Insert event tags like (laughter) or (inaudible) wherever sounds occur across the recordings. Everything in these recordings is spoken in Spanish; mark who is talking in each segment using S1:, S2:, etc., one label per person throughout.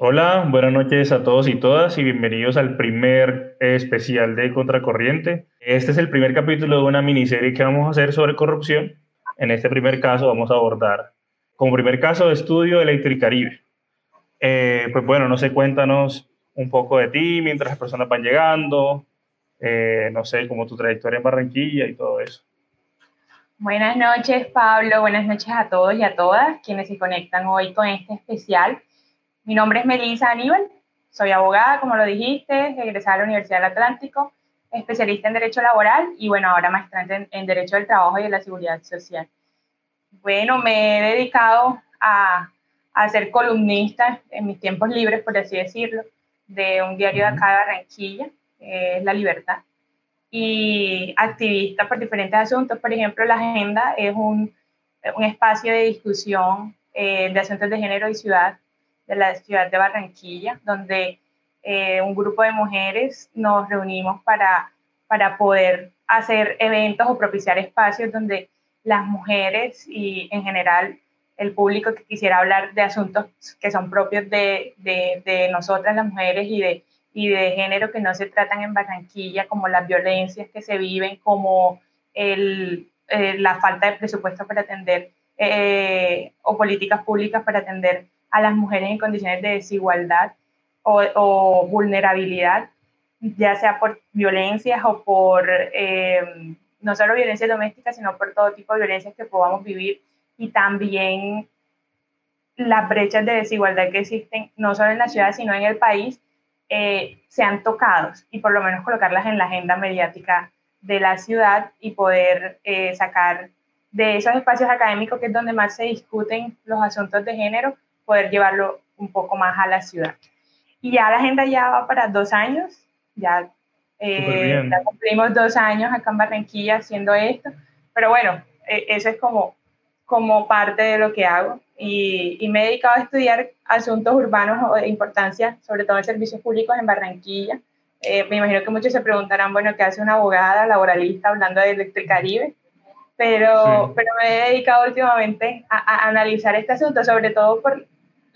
S1: Hola, buenas noches a todos y todas y bienvenidos al primer especial de Contracorriente. Este es el primer capítulo de una miniserie que vamos a hacer sobre corrupción. En este primer caso vamos a abordar como primer caso de estudio Electricaribe. Eh, pues bueno, no sé, cuéntanos un poco de ti mientras las personas van llegando, eh, no sé, como tu trayectoria en Barranquilla y todo eso.
S2: Buenas noches, Pablo. Buenas noches a todos y a todas quienes se conectan hoy con este especial mi nombre es Melissa Aníbal, soy abogada, como lo dijiste, egresada de la Universidad del Atlántico, especialista en Derecho Laboral y bueno, ahora maestrante en, Derecho del Trabajo y de la Seguridad Social. Bueno, me he dedicado a, a ser columnista en mis tiempos libres, por así decirlo, de un diario de acá de Barranquilla, es La Libertad, y activista por diferentes asuntos. Por ejemplo, La Agenda es un, un espacio de discusión eh, de asuntos de género y ciudad de la ciudad de Barranquilla, donde eh, un grupo de mujeres nos reunimos para, para poder hacer eventos o propiciar espacios donde las mujeres y en general el público que quisiera hablar de asuntos que son propios de, de, de nosotras las mujeres y de, y de género que no se tratan en Barranquilla, como las violencias que se viven, como el, eh, la falta de presupuesto para atender eh, o políticas públicas para atender a las mujeres en condiciones de desigualdad o, vulnerabilidad, ya sea por violencias o por, eh, no solo violencia doméstica, sino por todo tipo de violencias que podamos vivir. Y también las brechas de desigualdad que existen, no solo en la ciudad, sino en el país, eh, sean tocados y por lo menos colocarlas en la agenda mediática de la ciudad y poder eh, sacar de esos espacios académicos que es donde más se discuten los asuntos de género, poder llevarlo un poco más a la ciudad. Y ya la agenda ya va para dos años, ya, eh, ya cumplimos dos años acá en Barranquilla haciendo esto, pero bueno, e, eso es como, como parte de lo que hago. Y, y, me he dedicado a estudiar asuntos urbanos de importancia, sobre todo en servicios públicos en Barranquilla. Eh, me imagino que muchos se preguntarán, bueno, ¿qué hace una abogada laboralista hablando de Electricaribe? Pero, pero me he dedicado últimamente a, a, analizar este asunto, sobre todo por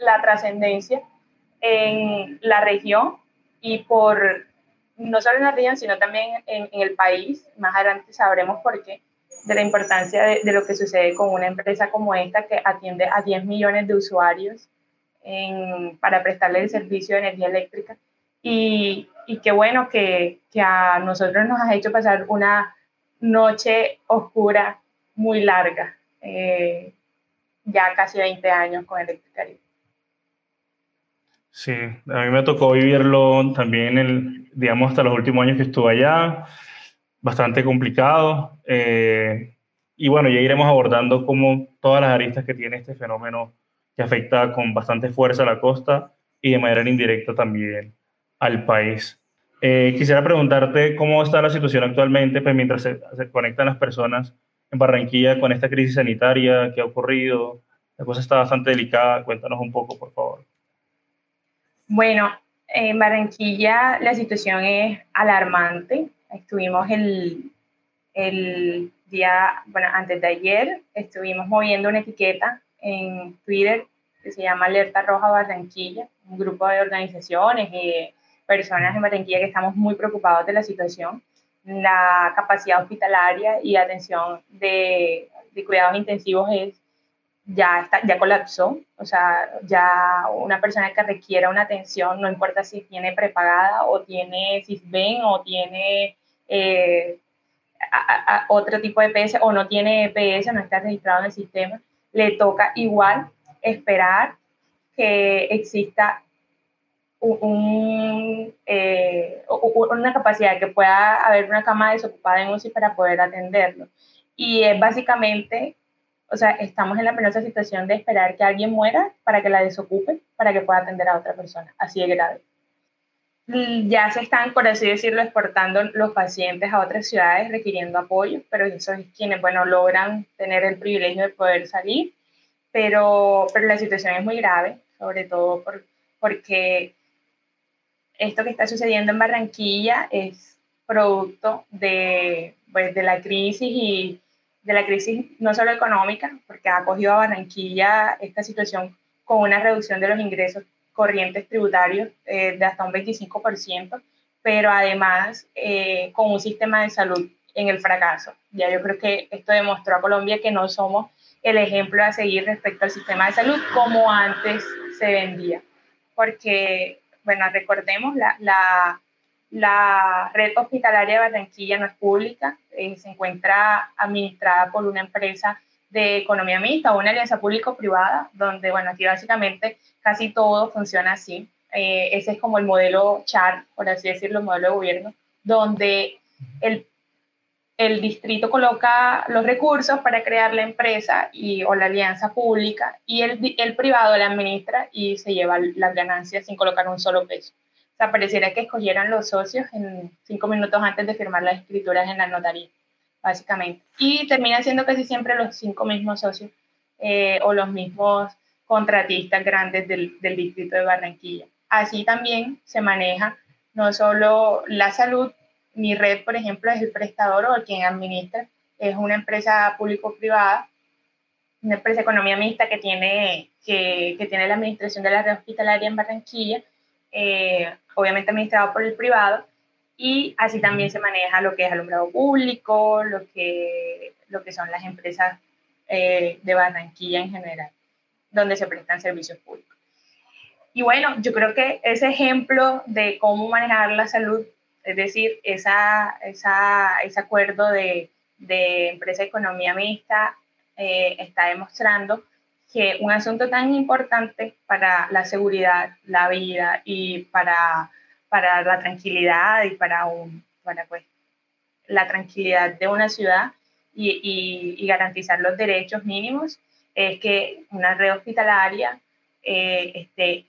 S2: la trascendencia en la región y por, no solo en la región, sino también en, el país. Más adelante sabremos por qué, de la importancia de, lo que sucede con una empresa como esta que atiende a 10 millones de usuarios para prestarle el servicio de energía eléctrica. Y, y qué bueno que, a nosotros nos ha hecho pasar una noche oscura muy larga, eh, ya casi 20 años con Electricaribe.
S1: Sí, a mí me tocó vivirlo también, el, digamos, hasta los últimos años que estuve allá, bastante complicado. Eh, y bueno, ya iremos abordando como todas las aristas que tiene este fenómeno que afecta con bastante fuerza a la costa y de manera indirecta también al país. Eh, quisiera preguntarte cómo está la situación actualmente, pues mientras se, se, conectan las personas en Barranquilla con esta crisis sanitaria, qué ha ocurrido. La cosa está bastante delicada. Cuéntanos un poco, por favor.
S2: Bueno, en Barranquilla la situación es alarmante. Estuvimos el, el día, bueno, antes de ayer, estuvimos moviendo una etiqueta en Twitter que se llama Alerta Roja Barranquilla, un grupo de organizaciones y personas en Barranquilla que estamos muy preocupados de la situación. La capacidad hospitalaria y atención de, de cuidados intensivos es ya, está, ya colapsó, o sea, ya una persona que requiera una atención, no importa si tiene prepagada o tiene CISBEN o tiene eh, otro tipo de EPS o no tiene EPS, no está registrado en el sistema, le toca igual esperar que exista un, eh, una capacidad, que pueda haber una cama desocupada en UCI para poder atenderlo. Y es básicamente o sea, estamos en la penosa situación de esperar que alguien muera para que la desocupe, para que pueda atender a otra persona. Así de grave. Ya se están, por así decirlo, exportando los pacientes a otras ciudades requiriendo apoyo, pero esos es quienes, bueno, logran tener el privilegio de poder salir. Pero, pero la situación es muy grave, sobre todo por, porque esto que está sucediendo en Barranquilla es producto de, pues, de la crisis y de la crisis no solo económica, porque ha cogido a Barranquilla esta situación con una reducción de los ingresos corrientes tributarios eh, de hasta un 25%, pero además eh, con un sistema de salud en el fracaso. Ya yo creo que esto demostró a Colombia que no somos el ejemplo a seguir respecto al sistema de salud como antes se vendía. Porque, bueno, recordemos, la, la, la red hospitalaria de Barranquilla no es pública, eh, se encuentra administrada por una empresa de economía mixta, una alianza público-privada, donde, bueno, aquí básicamente casi todo funciona así. Eh, ese es como el modelo CHAR, por así decirlo, el modelo de gobierno, donde el, el distrito coloca los recursos para crear la empresa y, o la alianza pública y el, el privado la administra y se lleva las ganancias sin colocar un solo peso. Sea, pareciera que escogieran los socios en cinco minutos antes de firmar las escrituras en la notaría, básicamente. Y termina siendo casi siempre los cinco mismos socios eh, o los mismos contratistas grandes del, del distrito de Barranquilla. Así también se maneja no solo la salud, mi red, por ejemplo, es el prestador o quien administra, es una empresa público-privada, una empresa de economía mixta que tiene, que, que tiene la administración de la red hospitalaria en Barranquilla, eh, obviamente administrado por el privado, y así también se maneja lo que es alumbrado público, lo que, lo que son las empresas eh, de Barranquilla en general, donde se prestan servicios públicos. Y bueno, yo creo que ese ejemplo de cómo manejar la salud, es decir, esa, esa, ese acuerdo de, de empresa economía mixta eh, está demostrando que un asunto tan importante para la seguridad, la vida y para, para la tranquilidad y para, un, para pues, la tranquilidad de una ciudad y, y, garantizar los derechos mínimos es que una red hospitalaria eh, esté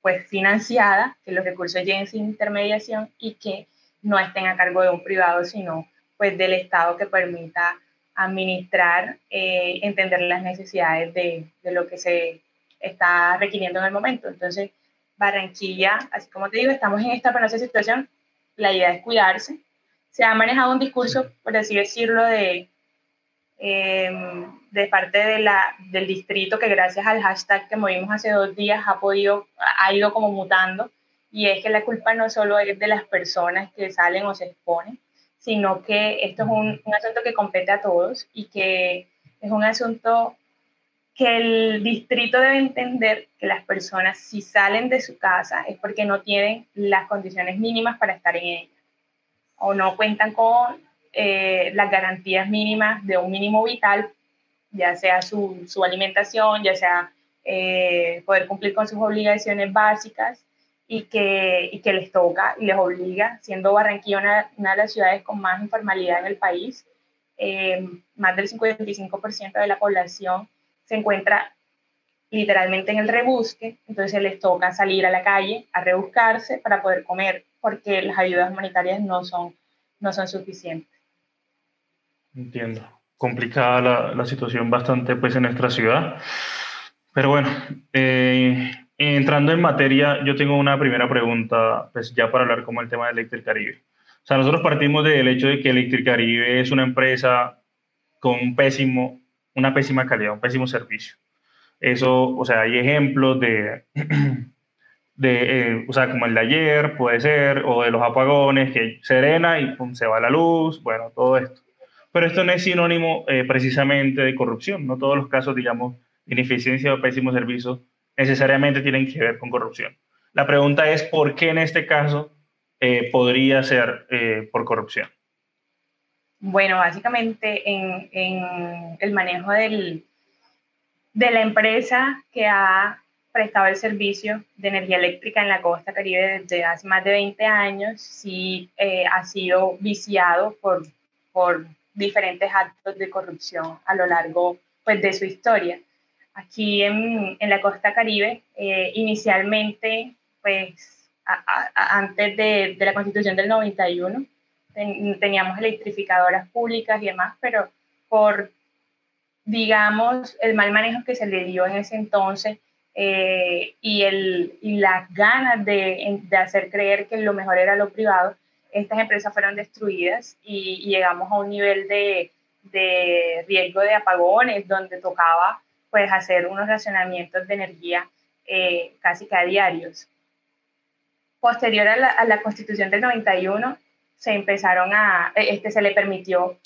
S2: pues financiada, que los recursos lleguen sin intermediación y que no estén a cargo de un privado, sino pues del Estado que permita administrar, eh, entender las necesidades de, de, lo que se está requiriendo en el momento. Entonces, Barranquilla, así como te digo, estamos en esta penosa situación, la idea es cuidarse. Se ha manejado un discurso, por así decirlo, de, eh, de parte de la, del distrito que gracias al hashtag que movimos hace dos días ha podido, ha ido como mutando, y es que la culpa no solo es de las personas que salen o se exponen, sino que esto es un, un, asunto que compete a todos y que es un asunto que el distrito debe entender que las personas si salen de su casa es porque no tienen las condiciones mínimas para estar en ella. O no cuentan con eh, las garantías mínimas de un mínimo vital, ya sea su, su alimentación, ya sea eh, poder cumplir con sus obligaciones básicas y que, y que les toca y les obliga, siendo Barranquilla una, una de las ciudades con más informalidad en el país, eh, más del 55% de la población se encuentra literalmente en el rebusque, entonces les toca salir a la calle a rebuscarse para poder comer, porque las ayudas humanitarias no son, no son suficientes.
S1: Entiendo. Complicada la, la situación bastante pues en nuestra ciudad. Pero bueno, eh, entrando en materia, yo tengo una primera pregunta, pues ya para hablar como el tema de Electric Caribe. O sea, nosotros partimos del hecho de que Electric Caribe es una empresa con un pésimo, una pésima calidad, un pésimo servicio. Eso, o sea, hay ejemplos de, (clears throat) de eh, o sea, como el de ayer, puede ser, o de los apagones, que serena y pum, se va la luz, bueno, todo esto. Pero esto no es sinónimo eh, precisamente de corrupción, no todos los casos, digamos, de ineficiencia o pésimo servicio necesariamente tienen que ver con corrupción. La pregunta es, ¿por qué en este caso eh, podría ser eh, por corrupción?
S2: Bueno, básicamente en, el manejo de la empresa que ha prestado el servicio de energía eléctrica en la costa caribe desde hace más de 20 años, sí eh, ha sido viciado por, por diferentes actos de corrupción a lo largo pues, de su historia aquí en, en la costa caribe, eh, inicialmente, pues a, a, antes de, de, la constitución del 91, ten, teníamos electrificadoras públicas y demás, pero por, digamos, el mal manejo que se le dio en ese entonces eh, y, el, y las ganas de, de hacer creer que lo mejor era lo privado, estas empresas fueron destruidas y, y llegamos a un nivel de, de riesgo de apagones donde tocaba pues hacer unos racionamientos de energía eh, casi que a diarios. Posterior a la, a la, constitución del 91, se empezaron a, eh, este, se le permitió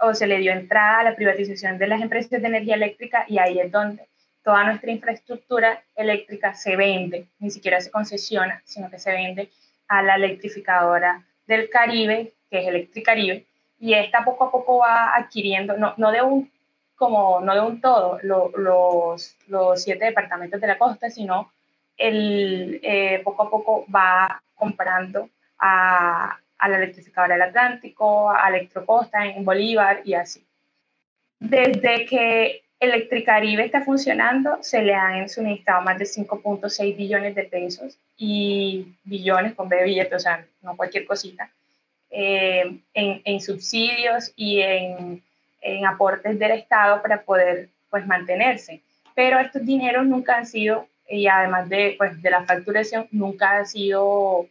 S2: o se le dio entrada a la privatización de las empresas de energía eléctrica y ahí es donde toda nuestra infraestructura eléctrica se vende, ni siquiera se concesiona, sino que se vende a la electrificadora del Caribe, que es Electricaribe, y esta poco a poco va adquiriendo, no, no de un como no de un todo los, los, siete departamentos de la costa, sino el, eh, poco a poco va comprando a, a la electrificadora del Atlántico, a Electrocosta en Bolívar y así. Desde que Electricaribe está funcionando, se le han suministrado más de 5.6 billones de pesos y billones con B billetes, o sea, no cualquier cosita, eh, en, en, subsidios y en, en, aportes del Estado para poder pues, mantenerse. Pero estos dineros nunca han sido, y además de, pues, de la facturación, nunca ha sido,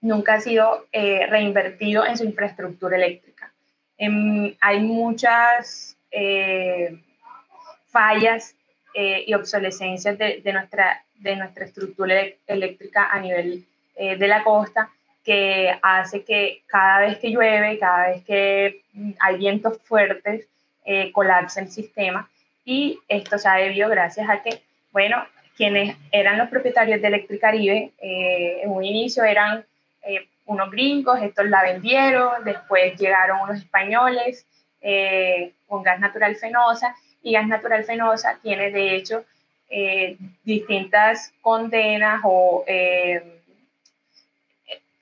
S2: nunca ha sido eh, reinvertido en su infraestructura eléctrica. hay muchas eh, fallas eh, y obsolescencias de, nuestra, de nuestra estructura eléctrica a nivel eh, de la costa que hace que cada vez que llueve, cada vez que hay vientos fuertes, colapse el sistema. Y esto se ha debido gracias a que, bueno, quienes eran los propietarios de Electricaribe en un inicio eran unos gringos, estos la vendieron, después llegaron unos españoles, eh, con gas natural fenosa y gas natural fenosa tiene de hecho eh, distintas condenas o eh,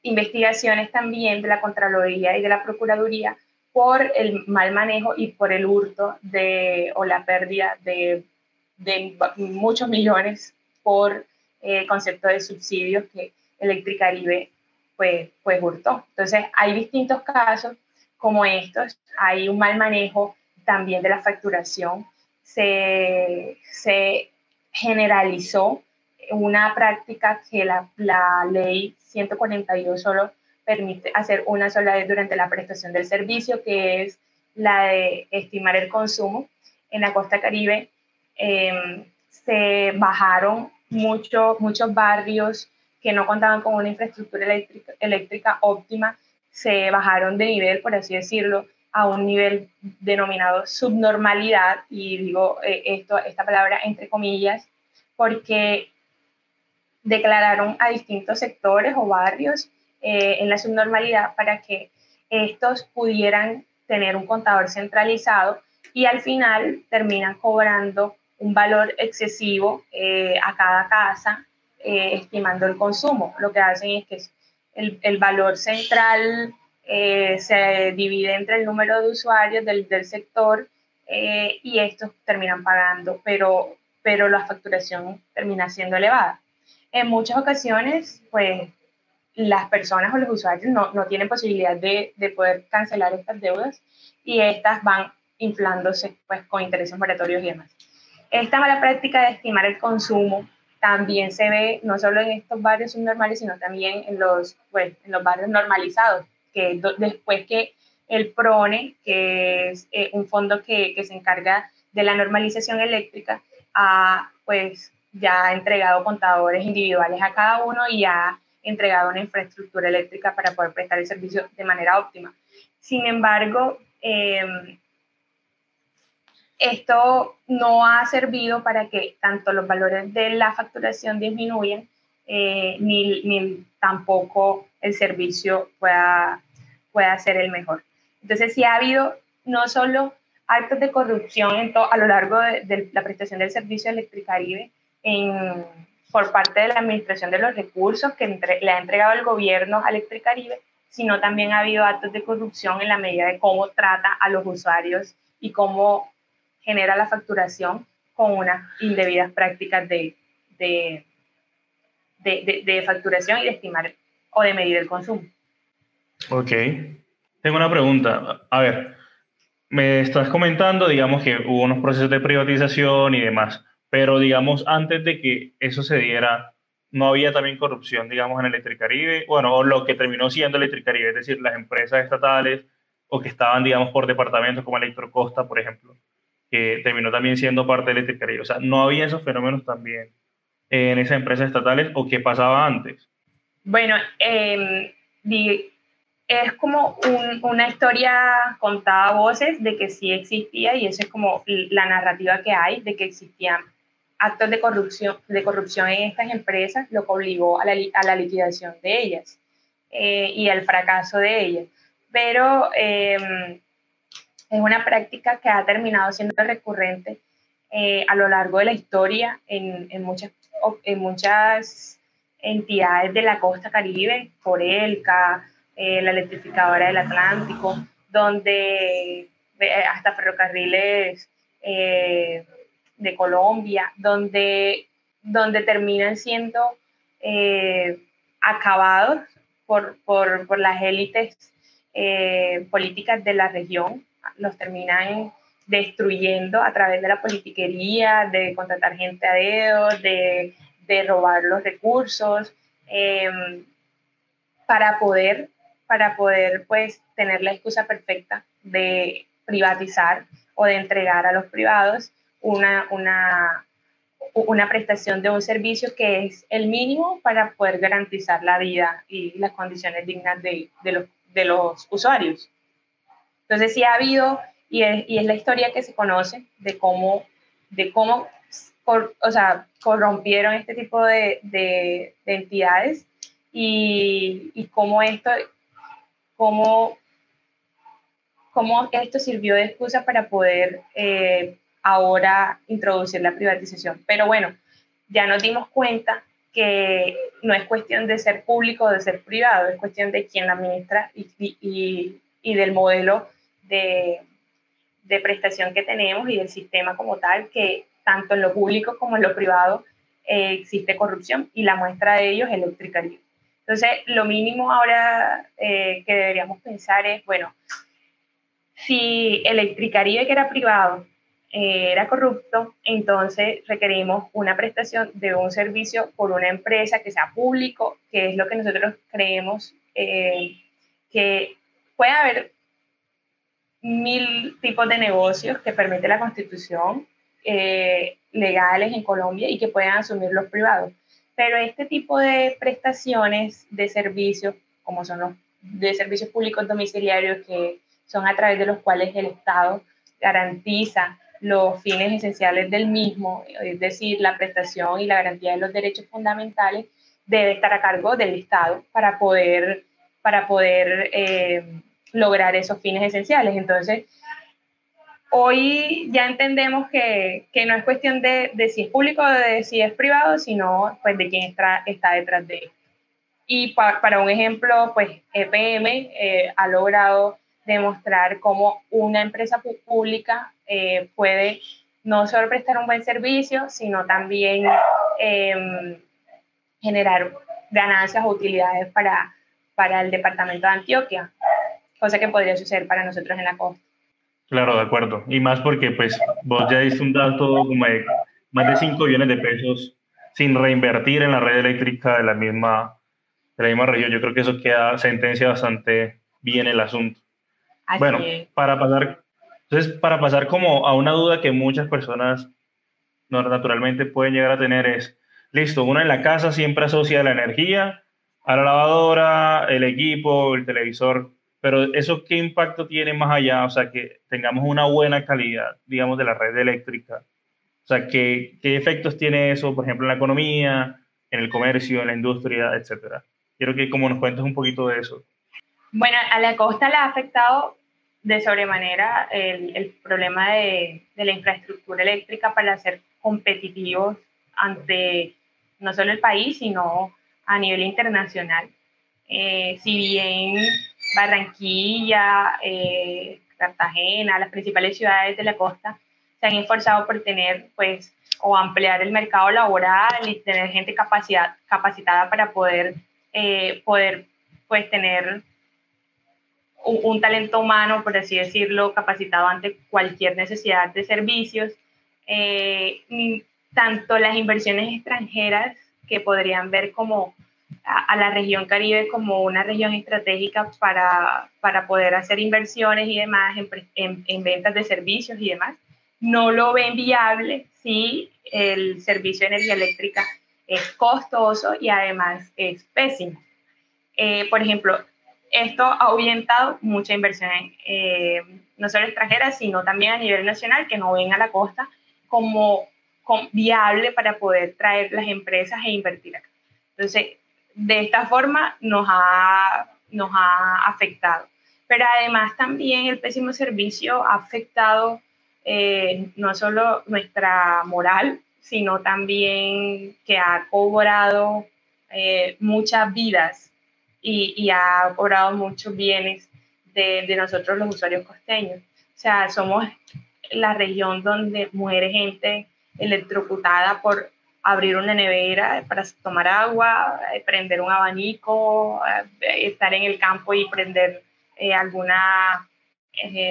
S2: investigaciones también de la Contraloría y de la Procuraduría por el mal manejo y por el hurto de, o la pérdida de, muchos millones por concepto de subsidios que Electricaribe pues, pues hurtó. Entonces, hay distintos casos como estos, hay un mal manejo también de la facturación. Se, se generalizó una práctica que la, la, ley 142 solo permite hacer una sola vez durante la prestación del servicio, que es la de estimar el consumo. En la costa caribe em, se bajaron mucho, muchos barrios que no contaban con una infraestructura eléctrica, eléctrica óptima se bajaron de nivel, por así decirlo, a un nivel denominado subnormalidad, y digo eh, esto, esta palabra entre comillas, porque declararon a distintos sectores o barrios eh, en la subnormalidad para que estos pudieran tener un contador centralizado y al final terminan cobrando un valor excesivo eh, a cada casa, estimando el consumo. Lo que hacen es que el, el valor central eh, se divide entre el número de usuarios del, del sector eh, y estos terminan pagando, pero, pero la facturación termina siendo elevada. En muchas ocasiones, pues las personas o los usuarios no, no tienen posibilidad de, de, poder cancelar estas deudas y estas van inflándose pues, con intereses moratorios y demás. Esta mala práctica de estimar el consumo también se ve no solo en estos barrios subnormales, sino también en los, pues, en los barrios normalizados, que después que el PRONE, que es eh, un fondo que, que, se encarga de la normalización eléctrica, ha pues ya entregado contadores individuales a cada uno y ha entregado una infraestructura eléctrica para poder prestar el servicio de manera óptima. Sin embargo, eh, esto no ha servido para que tanto los valores de la facturación disminuyan, eh, ni, tampoco el servicio pueda, pueda ser el mejor. Entonces, sí ha habido no solo actos de corrupción a lo largo de, la prestación del servicio Electricaribe en, por parte de la Administración de los Recursos que le ha entregado el gobierno a Electricaribe, sino también ha habido actos de corrupción en la medida de cómo trata a los usuarios y cómo genera la facturación con unas indebidas prácticas de, de, de, de, facturación y de estimar o de medir el consumo.
S1: Ok. Tengo una pregunta. A ver, me estás comentando, digamos, que hubo unos procesos de privatización y demás, pero digamos, antes de que eso se diera, no había también corrupción, digamos, en Electricaribe, bueno, lo que terminó siendo Electricaribe, es decir, las empresas estatales o que estaban, digamos, por departamentos como Electrocosta, por ejemplo que terminó también siendo parte de Electricaribe. O sea, no había esos fenómenos también en esas empresas estatales o qué pasaba antes?
S2: Bueno, eh, es como una historia contada a voces de que sí existía y eso es como la narrativa que hay de que existían actos de corrupción, de corrupción en estas empresas, lo que obligó a la, a la liquidación de ellas eh, y al fracaso de ellas. Pero em, es una práctica que ha terminado siendo recurrente eh, a lo largo de la historia en, en, muchas, en muchas entidades de la costa caribe, Forelca, eh, la electrificadora del Atlántico, donde hasta ferrocarriles de Colombia, donde, donde terminan siendo acabados por, por, por, las élites políticas de la región, los terminan destruyendo a través de la politiquería, de contratar gente a dedo, de, de robar los recursos, para poder para poder pues tener la excusa perfecta de privatizar o de entregar a los privados una, una, una prestación de un servicio que es el mínimo para poder garantizar la vida y las condiciones dignas de, de, los, de los usuarios. Entonces sí ha habido, y es, y es, la historia que se conoce de cómo, de cómo o sea, corrompieron este tipo de, de, de entidades y, y cómo esto cómo, cómo esto sirvió de excusa para poder eh, ahora introducir la privatización. Pero bueno, ya nos dimos cuenta que no es cuestión de ser público o de ser privado, es cuestión de quién administra y, y, y del modelo de, de, prestación que tenemos y del sistema como tal, que tanto en lo público como en lo privado eh, existe corrupción y la muestra de ello es Electricaribe. Entonces, lo mínimo ahora eh, que deberíamos pensar es, bueno, si Electricaribe, que era privado, era corrupto, entonces requerimos una prestación de un servicio por una empresa que sea público, que es lo que nosotros creemos eh, que puede haber mil tipos de negocios que permite la constitución legales en Colombia y que puedan asumir los privados. Pero este tipo de prestaciones de servicios, como son los de servicios públicos domiciliarios, que son a través de los cuales el Estado garantiza los fines esenciales del mismo, es decir, la prestación y la garantía de los derechos fundamentales, debe estar a cargo del Estado para poder, para poder eh, lograr esos fines esenciales. Entonces, hoy ya entendemos que, que no es cuestión de, de, si es público o de si es privado, sino pues de quién está, está detrás de él. Y para un ejemplo, pues EPM eh, ha logrado demostrar cómo una empresa pública eh, puede no solo prestar un buen servicio, sino también eh, generar ganancias o utilidades para, para el departamento de Antioquia, cosa que podría suceder para nosotros en la costa.
S1: Claro, de acuerdo. Y más porque pues vos ya diste un dato como de más de 5 billones de pesos sin reinvertir en la red eléctrica de la misma, de la misma región. Yo creo que eso queda sentencia bastante bien el asunto. Bueno, para pasar, entonces para pasar como a una duda que muchas personas naturalmente pueden llegar a tener es, listo, uno en la casa siempre asocia la energía a la lavadora, el equipo, el televisor, pero eso qué impacto tiene más allá, o sea, que tengamos una buena calidad, digamos, de la red eléctrica. O sea, ¿qué, qué efectos tiene eso, por ejemplo, en la economía, en el comercio, en la industria, etcétera? Quiero que como nos cuentes un poquito de eso.
S2: Bueno, a la costa le ha afectado de sobremanera el, el problema de, de, la infraestructura eléctrica para ser competitivos ante no solo el país, sino a nivel internacional. Eh, si bien Barranquilla, eh, Cartagena, las principales ciudades de la costa, se han esforzado por tener, pues, o ampliar el mercado laboral y tener gente capacidad, capacitada para poder, eh, poder pues, tener un, talento humano, por así decirlo, capacitado ante cualquier necesidad de servicios. Eh, tanto las inversiones extranjeras que podrían ver como a, la región Caribe como una región estratégica para, para poder hacer inversiones y demás en, en, ventas de servicios y demás. No lo ven viable si el servicio de energía eléctrica es costoso y además es pésimo. Eh, por ejemplo, esto ha ahuyentado mucha inversión, eh, no solo extranjera, sino también a nivel nacional, que no ven a la costa como, viable para poder traer las empresas e invertir acá. Entonces, de esta forma nos ha, nos ha afectado. Pero además también el pésimo servicio ha afectado eh, no solo nuestra moral, sino también que ha cobrado eh, muchas vidas y, ha cobrado muchos bienes de, de, nosotros los usuarios costeños. O sea, somos la región donde muere gente electrocutada por abrir una nevera para tomar agua, eh, prender un abanico, eh, estar en el campo y prender alguna,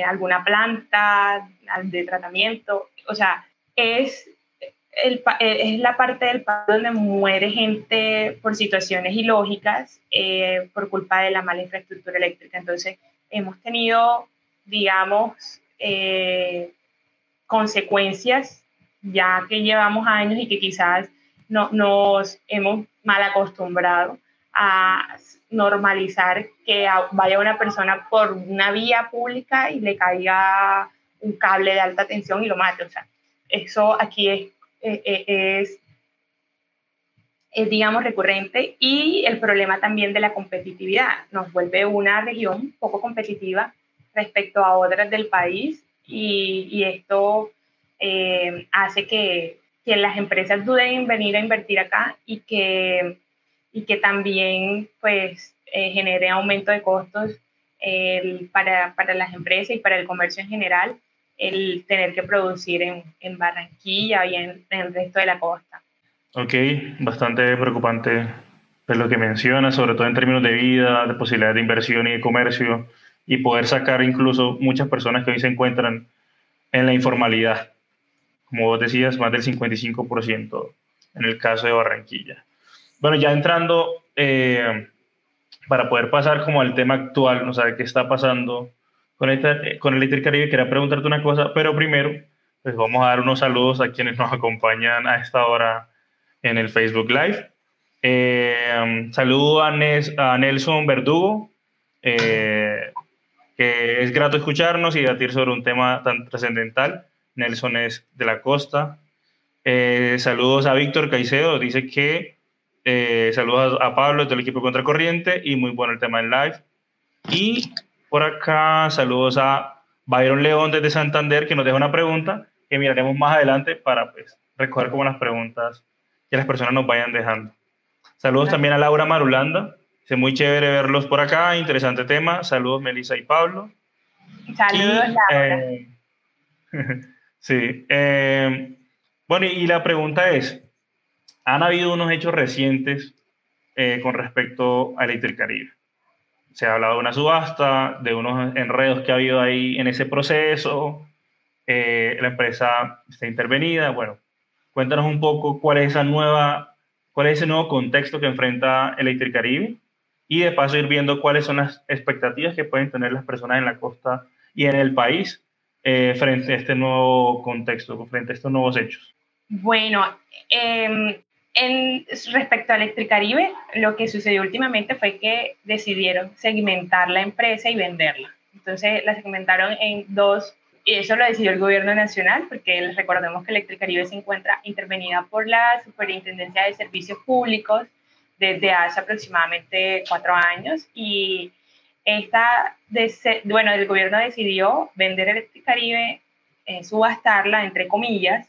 S2: alguna planta de tratamiento. O sea, es el, eh, es la parte del país donde muere gente por situaciones ilógicas eh, por culpa de la mala infraestructura eléctrica. Entonces, hemos tenido, digamos, eh, consecuencias ya que llevamos años y que quizás no, nos hemos mal acostumbrado a normalizar que vaya una persona por una vía pública y le caiga un cable de alta tensión y lo mate. O sea, eso aquí es es, es, digamos, recurrente y el problema también de la competitividad. Nos vuelve una región poco competitiva respecto a otras del país y, y esto eh, hace que, que, las empresas duden en venir a invertir acá y que, y que también pues, genere aumento de costos para, para las empresas y para el comercio en general el tener que producir en, en Barranquilla y en, el resto de la costa.
S1: Ok, bastante preocupante pues, lo que menciona, sobre todo en términos de vida, de posibilidades de inversión y de comercio, y poder sacar incluso muchas personas que hoy se encuentran en la informalidad. Como vos decías, más del 55% en el caso de Barranquilla. Bueno, ya entrando, eh, para poder pasar como al tema actual, no sabe qué está pasando con, esta, con Electric Caribe, quería preguntarte una cosa, pero primero, pues vamos a dar unos saludos a quienes nos acompañan a esta hora en el Facebook Live. Eh, saludo a, a, Nelson Verdugo, eh, que es grato escucharnos y debatir sobre un tema tan trascendental. Nelson es de la costa. Eh, saludos a Víctor Caicedo, dice que saludos a, a Pablo del equipo Contracorriente y muy bueno el tema en live. Y por acá, saludos a Byron León desde Santander, que nos deja una pregunta que miraremos más adelante para pues, recoger como las preguntas que las personas nos vayan dejando. Saludos también a Laura Marulanda. Es muy chévere verlos por acá. Interesante tema. Saludos, Melissa y Pablo.
S2: Saludos, Laura.
S1: Eh, (laughs) sí. Eh, bueno, y la pregunta es, ¿han habido unos hechos recientes eh, con respecto a Electricaribe? Se ha hablado de una subasta, de unos enredos que ha habido ahí en ese proceso, eh, la empresa está intervenida, bueno, cuéntanos un poco cuál es esa nueva, cuál es ese nuevo contexto que enfrenta Electricaribe y de paso ir viendo cuáles son las expectativas que pueden tener las personas en la costa y en el país eh, frente a este nuevo contexto, frente a estos nuevos hechos.
S2: Bueno, eh, en, respecto a Electricaribe, lo que sucedió últimamente fue que decidieron segmentar la empresa y venderla. Entonces la segmentaron en dos, y eso lo decidió el gobierno nacional, porque recordemos que Electricaribe se encuentra intervenida por la Superintendencia de Servicios Públicos desde hace aproximadamente cuatro años y esta, bueno, el gobierno decidió vender Electricaribe, eh, subastarla, entre comillas,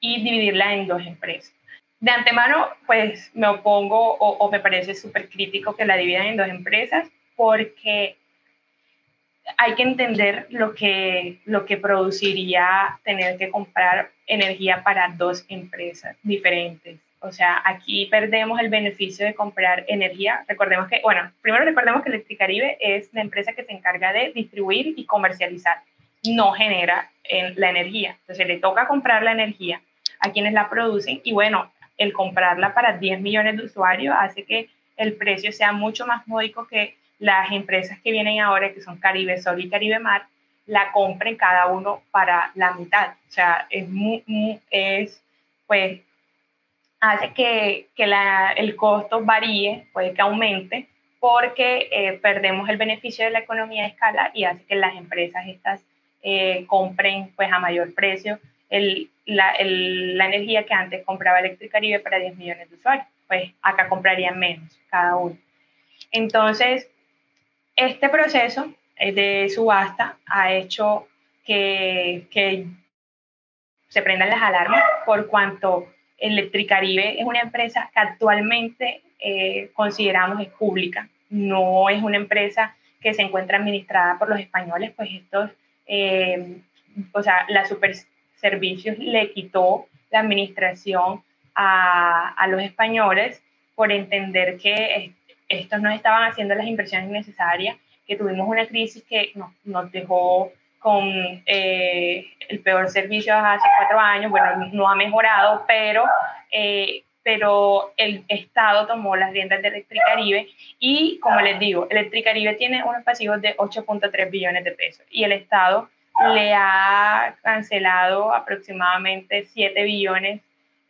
S2: y dividirla en dos empresas de antemano, pues me opongo o, me parece súper crítico que la dividan en dos empresas porque hay que entender lo que, lo que produciría tener que comprar energía para dos empresas diferentes. O sea, aquí perdemos el beneficio de comprar energía. Recordemos que, bueno, primero recordemos que Electricaribe es la empresa que se encarga de distribuir y comercializar, no genera la energía. Entonces le toca comprar la energía a quienes la producen y bueno, el comprarla para 10 millones de usuarios hace que el precio sea mucho más módico que las empresas que vienen ahora, que son Caribe Sol y Caribe Mar, la compren cada uno para la mitad. O sea, es, es pues hace que, que la, el costo varíe, puede que aumente, porque eh, perdemos el beneficio de la economía de escala y hace que las empresas estas eh, compren pues a mayor precio el, la, el, la, energía que antes compraba Electricaribe para 10 millones de usuarios. Pues acá comprarían menos cada uno. Entonces, este proceso eh, de subasta ha hecho que, que se prendan las alarmas por cuanto Electricaribe es una empresa que actualmente eh, consideramos es pública, no es una empresa que se encuentra administrada por los españoles, pues estos, eh, o sea, la Super Servicios le quitó la administración a, a los españoles por entender que estos no estaban haciendo las inversiones necesarias, que tuvimos una crisis que nos, nos dejó con eh, el peor servicio hace cuatro años, bueno, no ha mejorado, pero, eh, pero el Estado tomó las riendas de Electricaribe y, como les digo, Electricaribe tiene unos pasivos de 8.3 billones de pesos y el Estado le ha cancelado aproximadamente 7 billones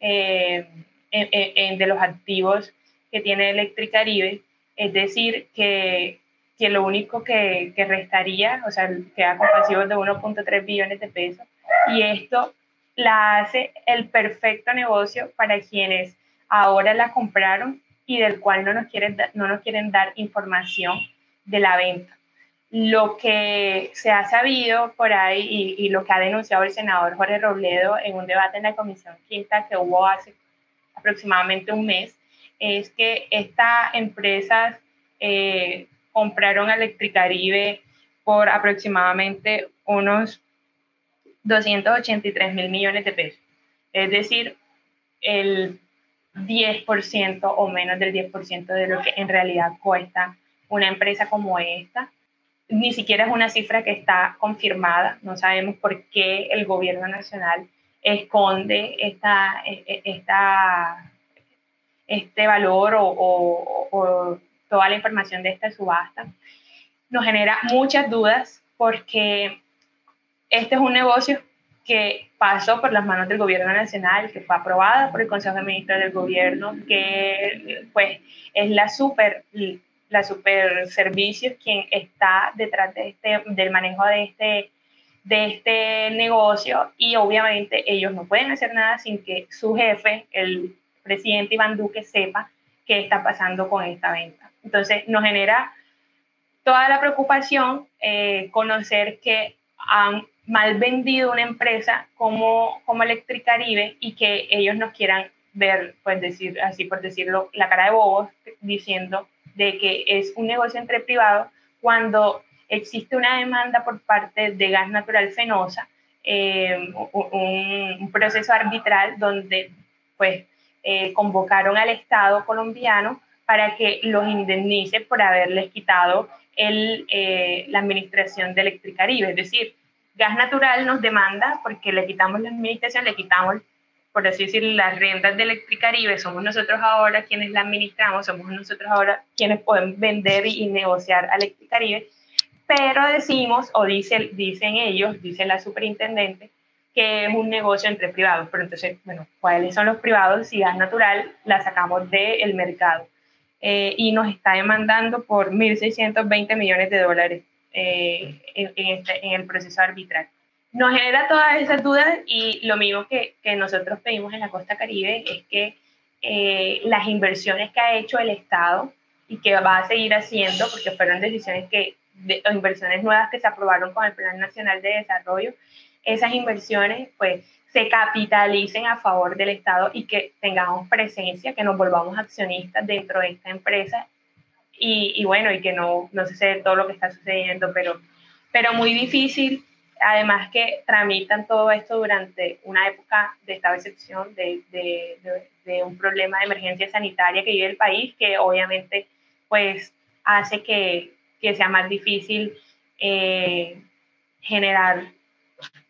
S2: eh, de los activos que tiene Electricaribe, es decir, que que lo único que, que restaría, o sea, queda con pasivos de 1.3 billones de pesos. Y esto la hace el perfecto negocio para quienes ahora la compraron y del cual no nos quieren, no nos quieren dar información de la venta. Lo que se ha sabido por ahí y, y, lo que ha denunciado el senador Jorge Robledo en un debate en la Comisión Quinta que hubo hace aproximadamente un mes es que estas empresas eh, compraron Electricaribe por aproximadamente unos 283 mil millones de pesos. Es decir, el 10% o menos del 10% de lo que en realidad cuesta una empresa como esta. Ni siquiera es una cifra que está confirmada. No sabemos por qué el gobierno nacional esconde esta, e, e, este valor o, toda la información de esta subasta, nos genera muchas dudas porque este es un negocio que pasó por las manos del gobierno nacional, que fue aprobado por el Consejo de Ministros del Gobierno, que pues es la super, la super servicios quien está detrás de este, del manejo de este, de este negocio y obviamente ellos no pueden hacer nada sin que su jefe, el presidente Iván Duque, sepa qué está pasando con esta venta. Entonces, nos genera toda la preocupación eh, conocer que han mal vendido una empresa como, como Electricaribe y que ellos nos quieran ver, pues decir así por decirlo, la cara de bobos, diciendo de que es un negocio entre privados cuando existe una demanda por parte de Gas Natural Fenosa, eh, un, proceso arbitral donde pues eh, convocaron al Estado colombiano para que los indemnice por haberles quitado el, eh, la administración de Electricaribe. Es decir, Gas Natural nos demanda porque le quitamos la administración, le quitamos, por así decirlo, las rentas de Electricaribe. Somos nosotros ahora quienes la administramos, somos nosotros ahora quienes podemos vender y negociar a Electricaribe. Pero decimos, o dice, dicen ellos, dice la superintendente, que es un negocio entre privados. Pero entonces, bueno, ¿cuáles son los privados si Gas Natural la sacamos del mercado? eh, y nos está demandando por 1.620 millones de dólares eh, en, en, este, en, el proceso arbitral. Nos genera todas esas dudas y lo mismo que, que nosotros pedimos en la costa caribe es que eh, las inversiones que ha hecho el Estado y que va a seguir haciendo, porque fueron decisiones que, de, inversiones nuevas que se aprobaron con el Plan Nacional de Desarrollo, esas inversiones pues se capitalicen a favor del Estado y que tengamos presencia, que nos volvamos accionistas dentro de esta empresa. Y, y bueno, y que no, no se sé todo lo que está sucediendo, pero, pero muy difícil, además que tramitan todo esto durante una época de estado de excepción, de, de, un problema de emergencia sanitaria que vive el país, que obviamente pues hace que, que sea más difícil eh, generar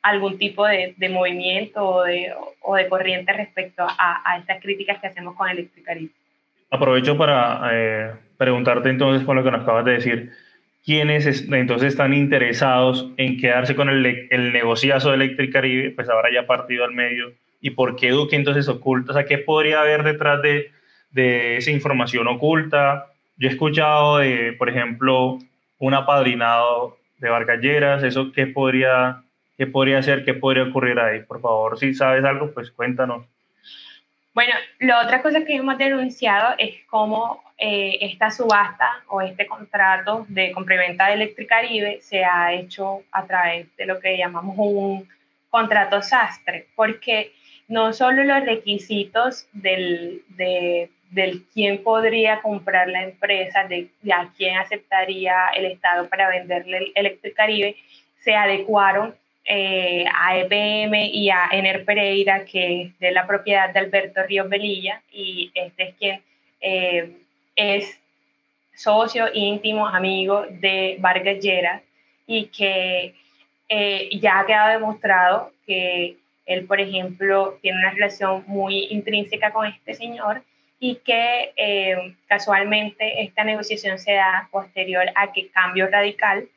S2: algún tipo de, movimiento o de, o de, corriente respecto a, a, estas críticas que hacemos con Electricaribe.
S1: Aprovecho para eh, preguntarte entonces con lo que nos acabas de decir, ¿quiénes entonces están interesados en quedarse con el, el negociazo de Electricaribe? Pues ahora ya partido al medio y por qué Duque entonces oculta, o sea, qué podría haber detrás de, de esa información oculta. Yo he escuchado de, por ejemplo, un apadrinado de Barcalleras, eso qué podría, qué podría ser, qué podría ocurrir ahí. Por favor, si sabes algo, pues cuéntanos.
S2: Bueno, la otra cosa que hemos denunciado es cómo eh, esta subasta o este contrato de compra-venta de Electricaribe se ha hecho a través de lo que llamamos un contrato sastre, porque no solo los requisitos del, de, del quién podría comprar la empresa, de, a quién aceptaría el Estado para venderle Electricaribe, se adecuaron eh, a EPM y a Ener Pereira, que es de la propiedad de Alberto Ríos Velilla, y este es quien eh, es socio íntimo, amigo de Vargas Lleras, y que eh, ya ha quedado demostrado que él, por ejemplo, tiene una relación muy intrínseca con este señor y que casualmente esta negociación se da posterior a que Cambio Radical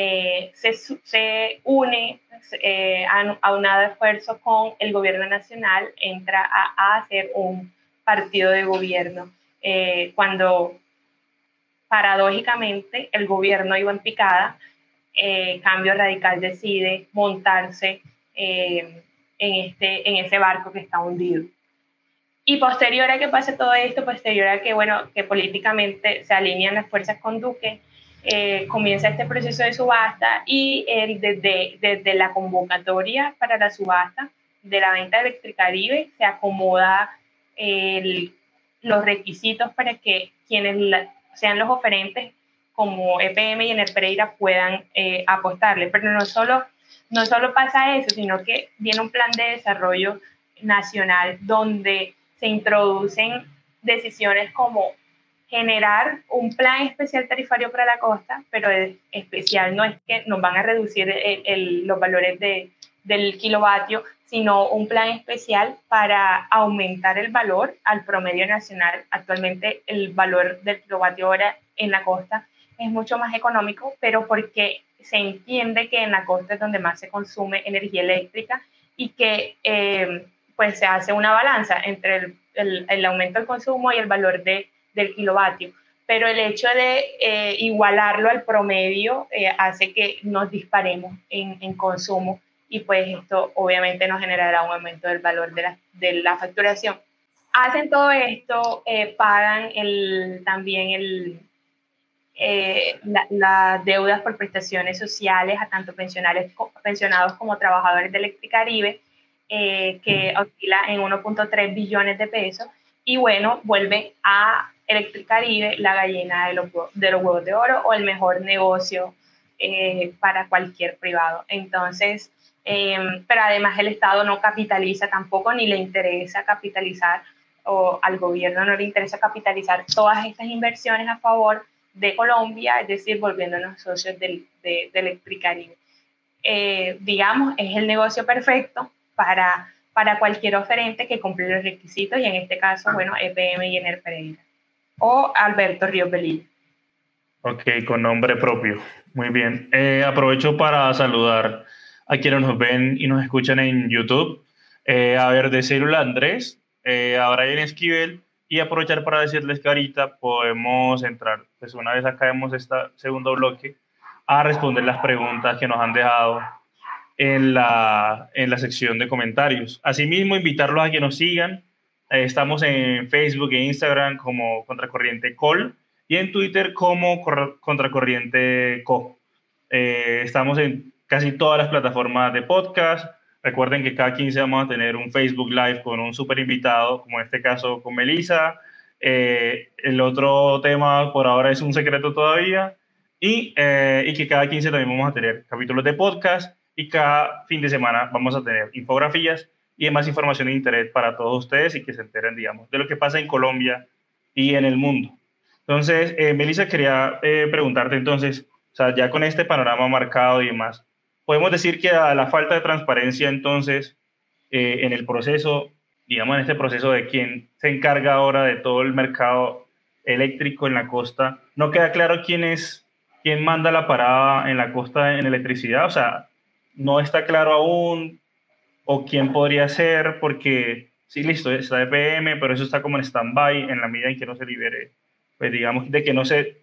S2: eh, se, se, une eh, a, un esfuerzo con el gobierno nacional, entra a, hacer un partido de gobierno. Eh, cuando paradójicamente el gobierno iba en picada, eh, Cambio Radical decide montarse en, este, en ese barco que está hundido. Y posterior a que pase todo esto, posterior a que, bueno, que políticamente se alinean las fuerzas con Duque, eh, comienza este proceso de subasta y desde, desde la convocatoria para la subasta de la venta de Electricaribe se acomoda los requisitos para que quienes sean los oferentes como EPM y Ener Pereira puedan eh, apostarle. Pero no solo, no solo pasa eso, sino que viene un plan de desarrollo nacional donde se introducen decisiones como generar un plan especial tarifario para la costa, pero especial no es que nos van a reducir los valores de, del kilovatio, sino un plan especial para aumentar el valor al promedio nacional. Actualmente el valor del kilovatio hora en la costa es mucho más económico, pero porque se entiende que en la costa es donde más se consume energía eléctrica y que eh, pues se hace una balanza entre el, el, el aumento del consumo y el valor de del kilovatio, pero el hecho de eh, igualarlo al promedio eh, hace que nos disparemos en, en, consumo y pues esto obviamente nos generará un aumento del valor de la, de la facturación. Hacen todo esto, eh, pagan el, también el, las deudas por prestaciones sociales a tanto pensionales, pensionados como trabajadores de Electricaribe, que oscila en 1.3 billones de pesos, y bueno, vuelve a Electricaribe, la gallina de los, de los huevos de oro o el mejor negocio eh, para cualquier privado. Entonces, em, pero además el Estado no capitaliza tampoco, ni le interesa capitalizar, o al gobierno no le interesa capitalizar todas estas inversiones a favor de Colombia, es decir, volviéndonos socios de, de, Electricaribe. Eh, digamos, es el negocio perfecto para, para cualquier oferente que cumple los requisitos y en este caso, bueno, EPM y Ener Pereira o Alberto Ríos Belilla.
S1: Ok, con nombre propio. Muy bien. Eh, aprovecho para saludar a quienes nos ven y nos escuchan en YouTube. Eh, a ver, de célula Andrés, eh, a Brian Esquivel y aprovechar para decirles que ahorita podemos entrar, pues una vez acabemos este segundo bloque, a responder las preguntas que nos han dejado en la, en la sección de comentarios. Asimismo, invitarlos a que nos sigan estamos en Facebook e Instagram como Contracorriente Col y en Twitter como Contracorriente Co. Eh, estamos en casi todas las plataformas de podcast. Recuerden que cada 15 vamos a tener un Facebook Live con un super invitado, como en este caso con Melissa. Eh, el otro tema por ahora es un secreto todavía. Y, y que cada 15 también vamos a tener capítulos de podcast y cada fin de semana vamos a tener infografías y más información en Internet para todos ustedes y que se enteren, digamos, de lo que pasa en Colombia y en el mundo. Entonces, eh, Melissa, quería eh, preguntarte entonces, o sea, ya con este panorama marcado y demás, podemos decir que a la falta de transparencia entonces eh, en el proceso, digamos, en este proceso de quién se encarga ahora de todo el mercado eléctrico en la costa, no queda claro quién es, quién manda la parada en la costa en electricidad, o sea, no está claro aún o quién podría ser, porque sí, listo, está EPM, pero eso está como en stand-by en la medida en que no se libere, pues digamos, de que no se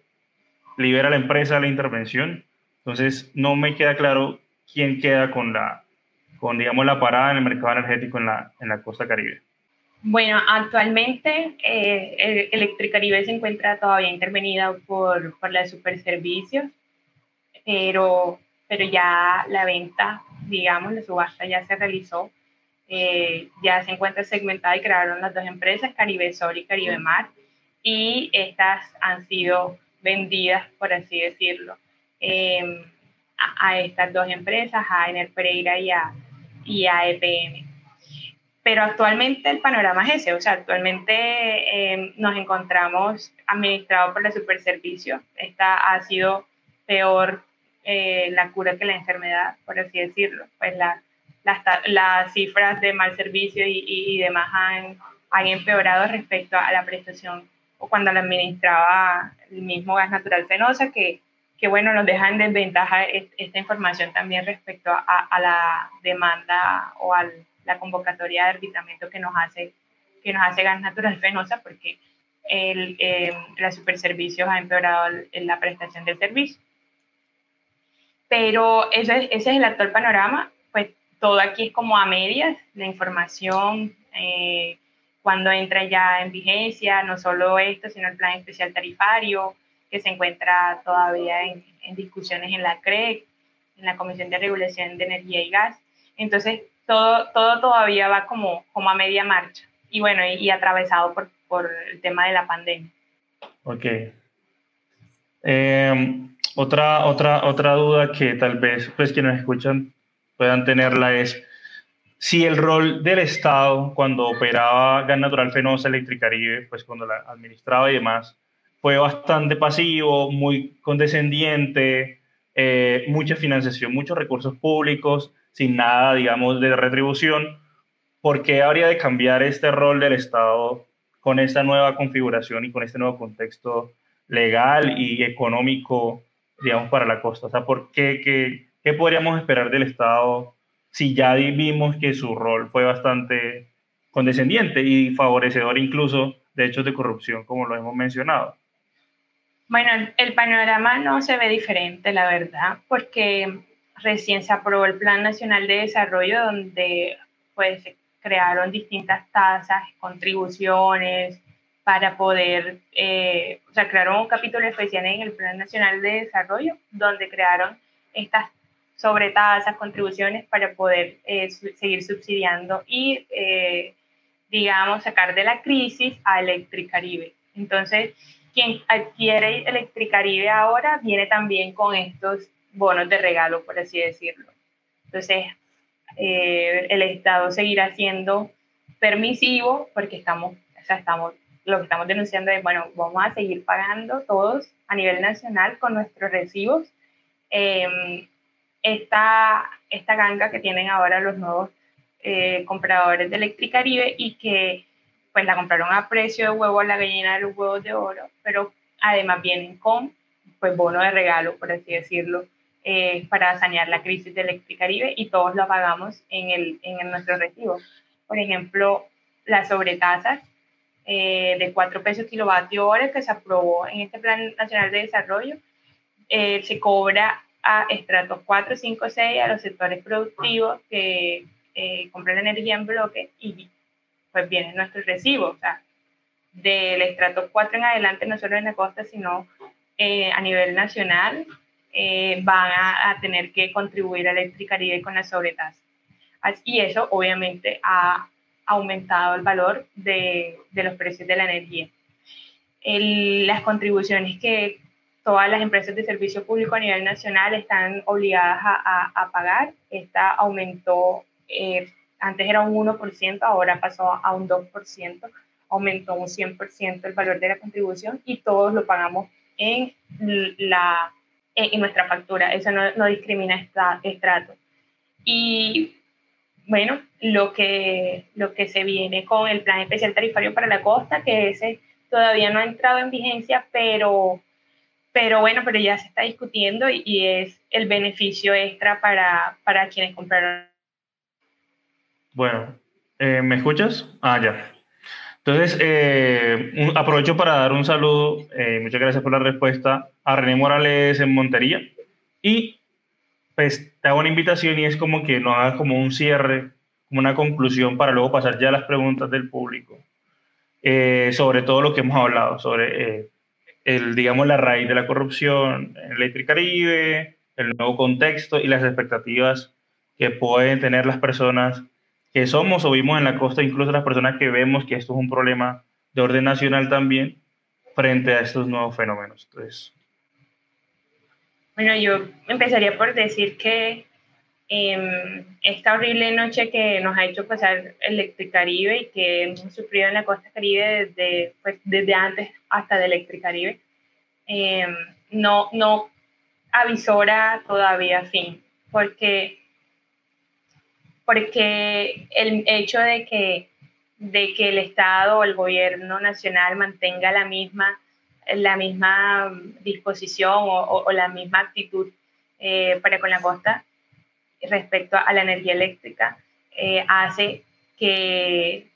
S1: libera la empresa la intervención. Entonces, no me queda claro quién queda con la, con, digamos, la parada en el mercado energético en la, en la costa caribe.
S2: Bueno, actualmente eh, Electricaribe se encuentra todavía intervenida por, por la Superservicios, pero, pero ya la venta, digamos, la subasta ya se realizó, eh, ya se encuentra segmentada y crearon las dos empresas, Caribe Sol y Caribe Mar, y estas han sido vendidas, por así decirlo, em, a, estas dos empresas, a Ener Pereira y a, y a EPM. Pero actualmente el panorama es ese, o sea, actualmente em, nos encontramos administrados por la Superservicio. Esta ha sido peor eh, la cura que la enfermedad, por así decirlo. Pues la, las cifras de mal servicio y, y, demás han, han empeorado respecto a la prestación o cuando la administraba el mismo gas natural fenosa, que, que bueno, nos deja en desventaja esta información también respecto a, a la demanda o a la convocatoria de arbitramiento que nos hace, que nos hace gas natural fenosa, porque el, eh, la superservicios ha empeorado la prestación del servicio. Pero ese, ese es el actual panorama, pues todo aquí es como a medias, la información, eh, cuando entra ya en vigencia, no solo esto, sino el plan especial tarifario, que se encuentra todavía en, discusiones en la CREC, en la Comisión de Regulación de Energía y Gas. Entonces, todo, todo todavía va como, como a media marcha y bueno, y, atravesado por, por, el tema de la pandemia.
S1: Ok. Em, otra, otra, otra duda que tal vez pues quienes escuchan puedan tenerla es si el rol del Estado cuando operaba Gas Natural Fenosa Electricaribe, pues cuando la administraba y demás, fue bastante pasivo, muy condescendiente, eh, mucha financiación, muchos recursos públicos, sin nada, digamos, de retribución. ¿Por qué habría de cambiar este rol del Estado con esta nueva configuración y con este nuevo contexto legal y económico, digamos, para la costa? O sea, ¿por qué, qué, qué podríamos esperar del Estado si ya vimos que su rol fue bastante condescendiente y favorecedor incluso de hechos de corrupción, como lo hemos mencionado.
S2: Bueno, el panorama no se ve diferente, la verdad, porque recién se aprobó el Plan Nacional de Desarrollo, donde pues, se crearon distintas tasas, contribuciones, para poder, eh, o sea, crearon un capítulo especial en el Plan Nacional de Desarrollo, donde crearon estas sobre tasas, contribuciones para poder eh, seguir subsidiando y, eh, digamos, sacar de la crisis a Electricaribe. Entonces, quien adquiere Electricaribe ahora viene también con estos bonos de regalo, por así decirlo. Entonces, eh, el Estado seguirá siendo permisivo porque estamos, o sea, estamos, lo que estamos denunciando es, bueno, vamos a seguir pagando todos a nivel nacional con nuestros recibos. Eh, esta, esta ganga que tienen ahora los nuevos eh, compradores de Electricaribe y que pues la compraron a precio de huevo a la gallina de los huevos de oro, pero además vienen con pues bono de regalo, por así decirlo, eh, para sanear la crisis de Electricaribe y todos lo pagamos en, el, en nuestro recibo. Por ejemplo, las sobretasas eh, de 4 pesos kilovatio hora que se aprobó en este Plan Nacional de Desarrollo, se cobra a estratos 4, 5, 6, a los sectores productivos que eh, compran energía en bloque y pues vienen nuestros recibos. O sea, del estrato 4 en adelante, no solo en la costa, sino eh, a nivel nacional, eh, van a, tener que contribuir a Electricaribe con la sobretasa. Y eso obviamente ha aumentado el valor de, de los precios de la energía. El, las contribuciones que todas las empresas de servicio público a nivel nacional están obligadas a, a, pagar. Esta aumentó, eh, antes era un 1%, ahora pasó a un 2%, aumentó un 100% el valor de la contribución y todos lo pagamos en, la, en nuestra factura. Eso no, no discrimina esta, estrato. Y bueno, lo que, lo que se viene con el plan especial tarifario para la costa, que ese todavía no ha entrado en vigencia, pero pero bueno, pero ya se está discutiendo y, es el beneficio extra para, para quienes compraron.
S1: Bueno, eh, ¿me escuchas? Ah, ya. Entonces, eh, aprovecho para dar un saludo, eh, muchas gracias por la respuesta, a René Morales en Montería. Y pues te hago una invitación y es como que nos hagas como un cierre, como una conclusión para luego pasar ya a las preguntas del público. sobre todo lo que hemos hablado, sobre el, digamos, la raíz de la corrupción en Electricaribe, el nuevo contexto y las expectativas que pueden tener las personas que somos o vimos en la costa, incluso las personas que vemos que esto es un problema de orden nacional también frente a estos nuevos fenómenos. Entonces,
S2: bueno, yo empezaría por decir que eh, esta horrible noche que nos ha hecho pasar Electricaribe y que hemos sufrido en la costa caribe desde, pues, desde antes hasta de Electricaribe, eh, no, no avisora todavía fin, porque, porque el hecho de que, de que el Estado o el gobierno nacional mantenga la misma, la misma disposición o, la misma actitud eh, para con la costa respecto a la energía eléctrica eh, hace que,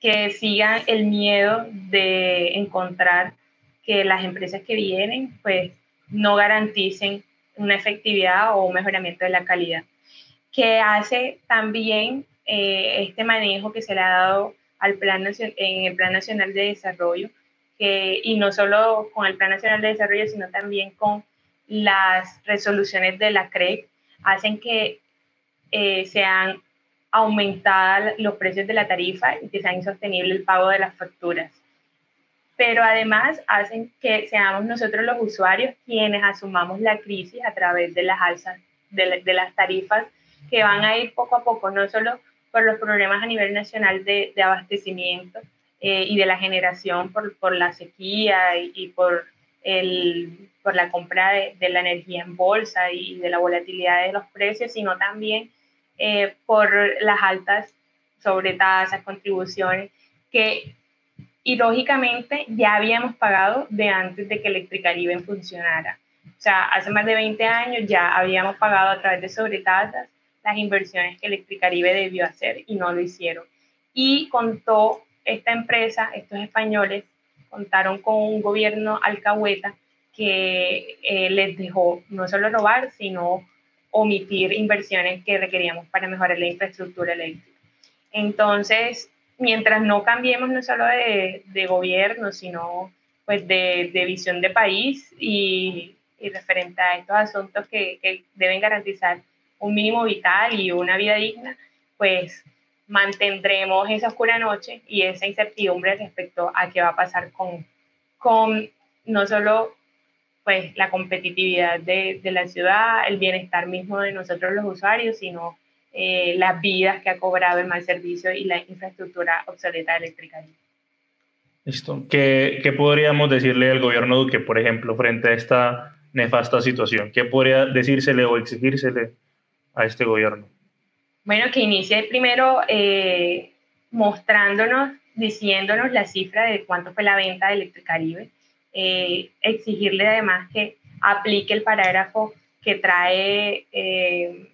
S2: que siga el miedo de encontrar que las empresas que vienen pues no garanticen una efectividad o un mejoramiento de la calidad, que hace también eh, este manejo que se le ha dado al plan en el Plan Nacional de Desarrollo, que, y no solo con el Plan Nacional de Desarrollo, sino también con las resoluciones de la CREC, hacen que eh, sean aumentados los precios de la tarifa y que sea insostenible el pago de las facturas. Pero además hacen que seamos nosotros los usuarios quienes asumamos la crisis a través de las alzas de, las tarifas que van a ir poco a poco, no solo por los problemas a nivel nacional de, abastecimiento eh, y de la generación por, por la sequía y, por, el, por la compra de, la energía en bolsa y de la volatilidad de los precios, sino también eh, por las altas sobretasas, contribuciones que y lógicamente ya habíamos pagado de antes de que Electricaribe funcionara. O sea, hace más de 20 años ya habíamos pagado a través de sobretasas las inversiones que Electricaribe debió hacer y no lo hicieron. Y contó esta empresa, estos españoles, contaron con un gobierno alcahueta que eh, les dejó no solo robar, sino omitir inversiones que requeríamos para mejorar la infraestructura eléctrica. Entonces, mientras no cambiemos no solo de, de gobierno, sino pues de, de, visión de país y, y, referente a estos asuntos que, que, deben garantizar un mínimo vital y una vida digna, pues mantendremos esa oscura noche y esa incertidumbre respecto a qué va a pasar con, con no solo pues la competitividad de, de la ciudad, el bienestar mismo de nosotros los usuarios, sino eh, las vidas que ha cobrado el mal servicio y la infraestructura obsoleta eléctrica.
S1: Listo. ¿Qué, ¿Qué, podríamos decirle al gobierno Duque, por ejemplo, frente a esta nefasta situación? ¿Qué podría decírsele o exigírsele a este gobierno?
S2: Bueno, que inicie primero eh, mostrándonos, diciéndonos la cifra de cuánto fue la venta de Electricaribe, eh, exigirle además que aplique el parágrafo que trae eh,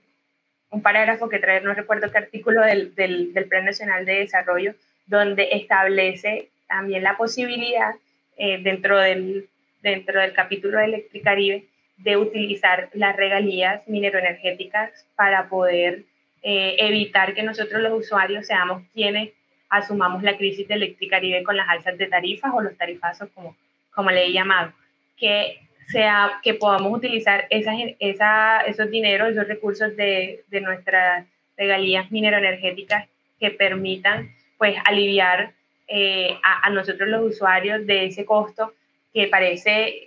S2: un parágrafo que trae, no recuerdo qué artículo del, del, del, Plan Nacional de Desarrollo, donde establece también la posibilidad eh, dentro, del, dentro del capítulo de Electricaribe de utilizar las regalías mineroenergéticas para poder eh, evitar que nosotros los usuarios seamos quienes asumamos la crisis de Electricaribe con las alzas de tarifas o los tarifazos como, como le he llamado, que sea que podamos utilizar esas, esa, esos dineros, esos recursos de, de nuestras regalías mineroenergéticas que permitan pues aliviar eh, a, a, nosotros los usuarios de ese costo que parece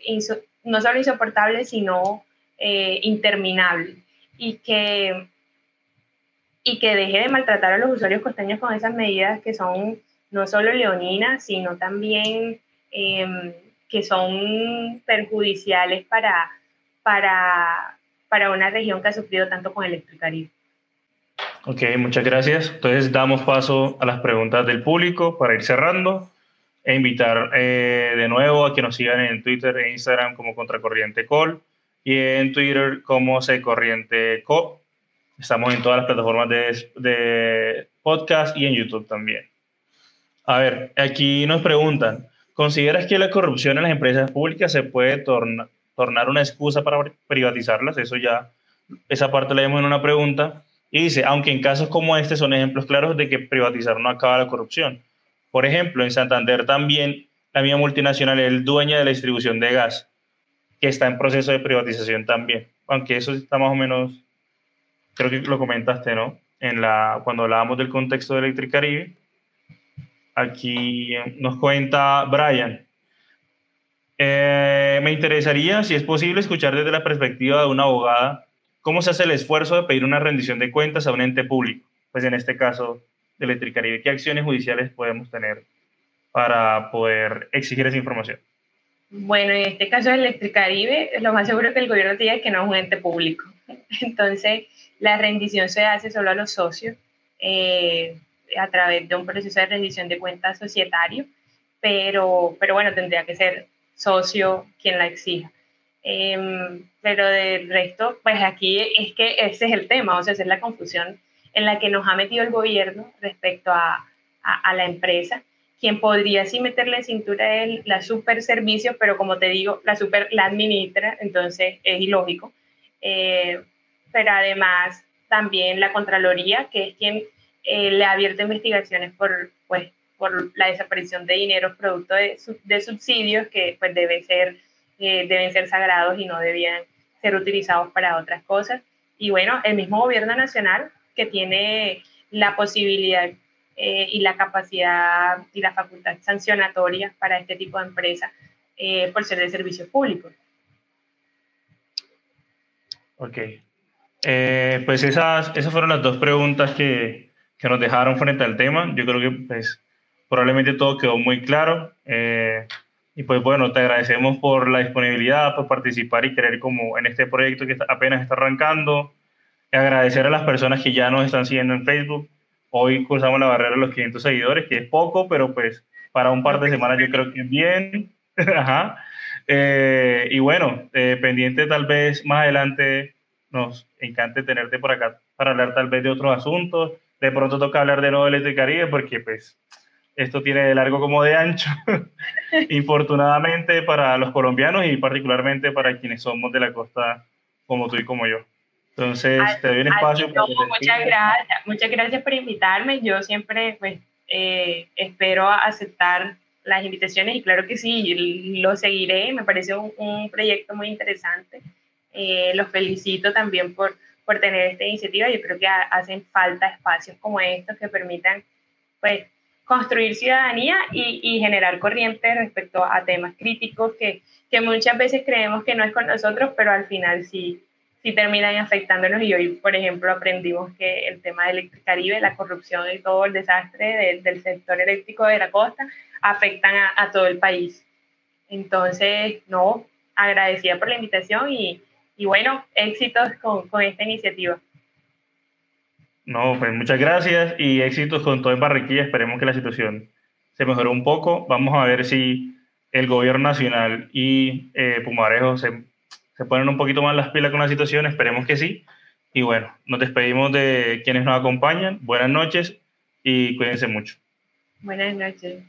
S2: no solo insoportable, sino eh, interminable. Y que, y que deje de maltratar a los usuarios costeños con esas medidas que son no solo leoninas, sino también... Eh, que son perjudiciales para, para, para una región que ha sufrido tanto con Electricaribe.
S1: Ok, muchas gracias. Entonces damos paso a las preguntas del público para ir cerrando e invitar eh, de nuevo a que nos sigan en Twitter e Instagram como Contracorriente Col y en Twitter como Corriente Co. Estamos en todas las plataformas de, de podcast y en YouTube también. A ver, aquí nos preguntan, ¿consideras que la corrupción en las empresas públicas se puede tornar una excusa para privatizarlas? Eso ya, esa parte la vemos en una pregunta. Y dice, aunque en casos como este son ejemplos claros de que privatizar no acaba la corrupción. Por ejemplo, en Santander también la misma multinacional es dueña de la distribución de gas, que está en proceso de privatización también. Aunque eso está más o menos, creo que lo comentaste, ¿no? En la, cuando hablábamos del contexto de Electricaribe. Aquí nos cuenta Brian. Eh, me interesaría, si es posible, escuchar desde la perspectiva de una abogada cómo se hace el esfuerzo de pedir una rendición de cuentas a un ente público. Pues en este caso, de Electricaribe, ¿qué acciones judiciales podemos tener para poder exigir esa información?
S2: Bueno, en este caso de Electricaribe, lo más seguro que el gobierno diga es que no es un ente público. (laughs) Entonces, la rendición se hace solo a los socios eh, a través de un proceso de rendición de cuentas societario, pero, pero bueno, tendría que ser socio quien la exija. Em, pero del resto, pues aquí es que ese es el tema, o sea, es la confusión en la que nos ha metido el gobierno respecto a, a, la empresa, quien podría sí meterle cintura en la super servicio, pero como te digo, la super la administra, entonces es ilógico. Eh, pero además también la Contraloría, que es quien eh, le ha abierto investigaciones por, pues, por la desaparición de dinero producto de, de subsidios que pues debe ser, eh, deben ser sagrados y no debían ser utilizados para otras cosas. Y bueno, el mismo gobierno nacional que tiene la posibilidad eh, y la capacidad y la facultad sancionatoria para este tipo de empresas eh, por ser de servicios públicos.
S1: Ok. Eh, pues esas, esas fueron las dos preguntas que, que, nos dejaron frente al tema. Yo creo que pues, probablemente todo quedó muy claro. y pues bueno, te agradecemos por la disponibilidad, por participar y querer como en este proyecto que apenas está arrancando agradecer a las personas que ya nos están siguiendo en Facebook. Hoy cruzamos la barrera de los 500 seguidores, que es poco, pero pues para un par de semanas yo creo que es bien. (laughs) Ajá. Eh, y bueno, eh, pendiente tal vez más adelante nos encante tenerte por acá para hablar tal vez de otros asuntos. De pronto toca hablar de nuevo del Caribe porque pues esto tiene de largo como de ancho. (laughs) Infortunadamente para los colombianos y particularmente para quienes somos de la costa como tú y como yo. Entonces, te doy un espacio.
S2: muchas gracias, muchas gracias por invitarme. Yo siempre pues, eh, espero aceptar las invitaciones y claro que sí, lo seguiré. Me parece un, proyecto muy interesante. Eh, los felicito también por, por tener esta iniciativa. Yo creo que hacen falta espacios como estos que permitan pues, construir ciudadanía y, y generar corriente respecto a temas críticos que, que muchas veces creemos que no es con nosotros, pero al final sí sí terminan afectándonos y hoy, por ejemplo, aprendimos que el tema de Electricaribe, la corrupción y todo el desastre del sector eléctrico de la costa afectan a, todo el país. Entonces, no, agradecida por la invitación y, y bueno, éxitos con, con, esta iniciativa.
S1: No, pues muchas gracias y éxitos con todo en Barranquilla. Esperemos que la situación se mejore un poco. Vamos a ver si el gobierno nacional y eh, Pumarejo se se ponen un poquito más las pilas con la situación, esperemos que sí. Y bueno, nos despedimos de quienes nos acompañan. Buenas noches y cuídense mucho.
S2: Buenas noches.